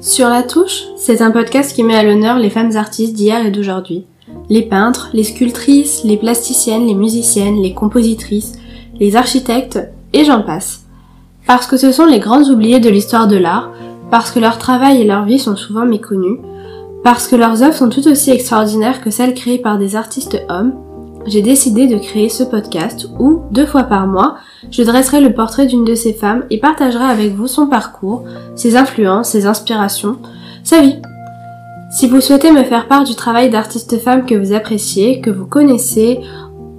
Sur la touche, c'est un podcast qui met à l'honneur les femmes artistes d'hier et d'aujourd'hui. Les peintres, les sculptrices, les plasticiennes, les musiciennes, les compositrices, les architectes, et j'en passe. Parce que ce sont les grandes oubliées de l'histoire de l'art, parce que leur travail et leur vie sont souvent méconnus, parce que leurs œuvres sont tout aussi extraordinaires que celles créées par des artistes hommes, j'ai décidé de créer ce podcast où, deux fois par mois, je dresserai le portrait d'une de ces femmes et partagerai avec vous son parcours, ses influences, ses inspirations, sa vie. Si vous souhaitez me faire part du travail d'artiste femme que vous appréciez, que vous connaissez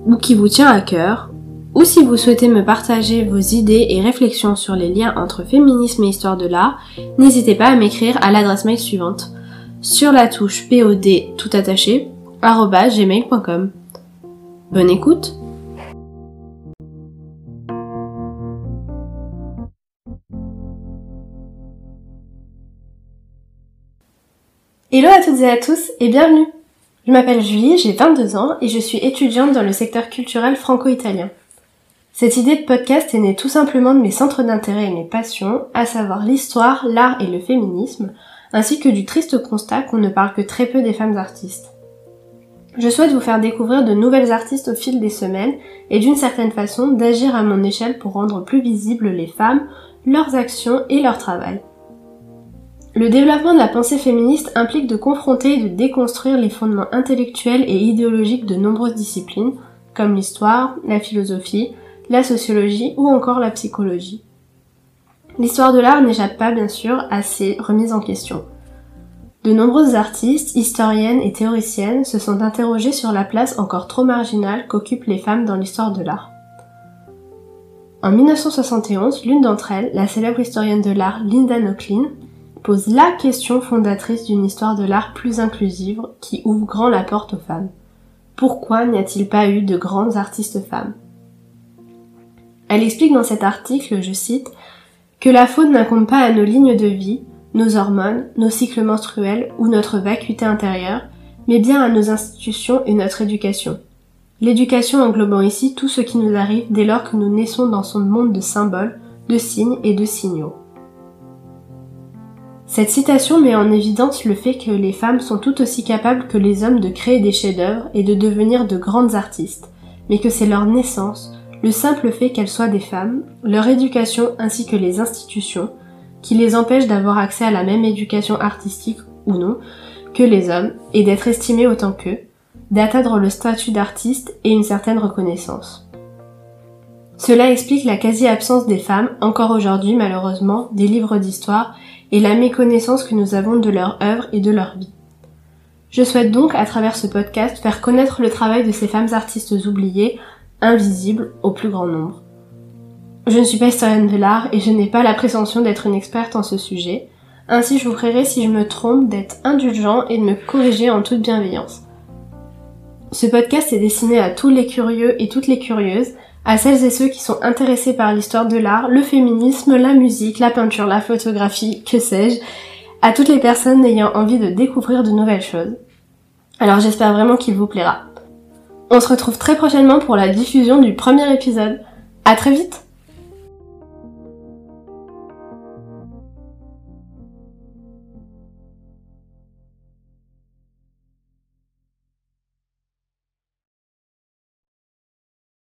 ou qui vous tient à cœur, ou si vous souhaitez me partager vos idées et réflexions sur les liens entre féminisme et histoire de l'art, n'hésitez pas à m'écrire à l'adresse mail suivante sur la touche POD tout attaché gmail.com. Bonne écoute Hello à toutes et à tous et bienvenue Je m'appelle Julie, j'ai 22 ans et je suis étudiante dans le secteur culturel franco-italien. Cette idée de podcast est née tout simplement de mes centres d'intérêt et mes passions, à savoir l'histoire, l'art et le féminisme, ainsi que du triste constat qu'on ne parle que très peu des femmes artistes. Je souhaite vous faire découvrir de nouvelles artistes au fil des semaines et d'une certaine façon d'agir à mon échelle pour rendre plus visibles les femmes, leurs actions et leur travail. Le développement de la pensée féministe implique de confronter et de déconstruire les fondements intellectuels et idéologiques de nombreuses disciplines, comme l'histoire, la philosophie, la sociologie ou encore la psychologie. L'histoire de l'art n'échappe pas bien sûr à ces remises en question. De nombreuses artistes, historiennes et théoriciennes se sont interrogées sur la place encore trop marginale qu'occupent les femmes dans l'histoire de l'art. En 1971, l'une d'entre elles, la célèbre historienne de l'art Linda Nochlin, pose la question fondatrice d'une histoire de l'art plus inclusive qui ouvre grand la porte aux femmes. Pourquoi n'y a-t-il pas eu de grandes artistes femmes? Elle explique dans cet article, je cite, que la faute n'incombe pas à nos lignes de vie, nos hormones, nos cycles menstruels ou notre vacuité intérieure, mais bien à nos institutions et notre éducation. L'éducation englobant ici tout ce qui nous arrive dès lors que nous naissons dans son monde de symboles, de signes et de signaux. Cette citation met en évidence le fait que les femmes sont tout aussi capables que les hommes de créer des chefs-d'œuvre et de devenir de grandes artistes, mais que c'est leur naissance, le simple fait qu'elles soient des femmes, leur éducation ainsi que les institutions, qui les empêche d'avoir accès à la même éducation artistique ou non que les hommes et d'être estimés autant qu'eux, d'atteindre le statut d'artiste et une certaine reconnaissance. Cela explique la quasi-absence des femmes, encore aujourd'hui malheureusement, des livres d'histoire et la méconnaissance que nous avons de leur œuvre et de leur vie. Je souhaite donc, à travers ce podcast, faire connaître le travail de ces femmes artistes oubliées, invisibles au plus grand nombre. Je ne suis pas historienne de l'art et je n'ai pas la prétention d'être une experte en ce sujet. Ainsi, je vous prierai, si je me trompe, d'être indulgent et de me corriger en toute bienveillance. Ce podcast est destiné à tous les curieux et toutes les curieuses, à celles et ceux qui sont intéressés par l'histoire de l'art, le féminisme, la musique, la peinture, la photographie, que sais-je, à toutes les personnes ayant envie de découvrir de nouvelles choses. Alors j'espère vraiment qu'il vous plaira. On se retrouve très prochainement pour la diffusion du premier épisode. À très vite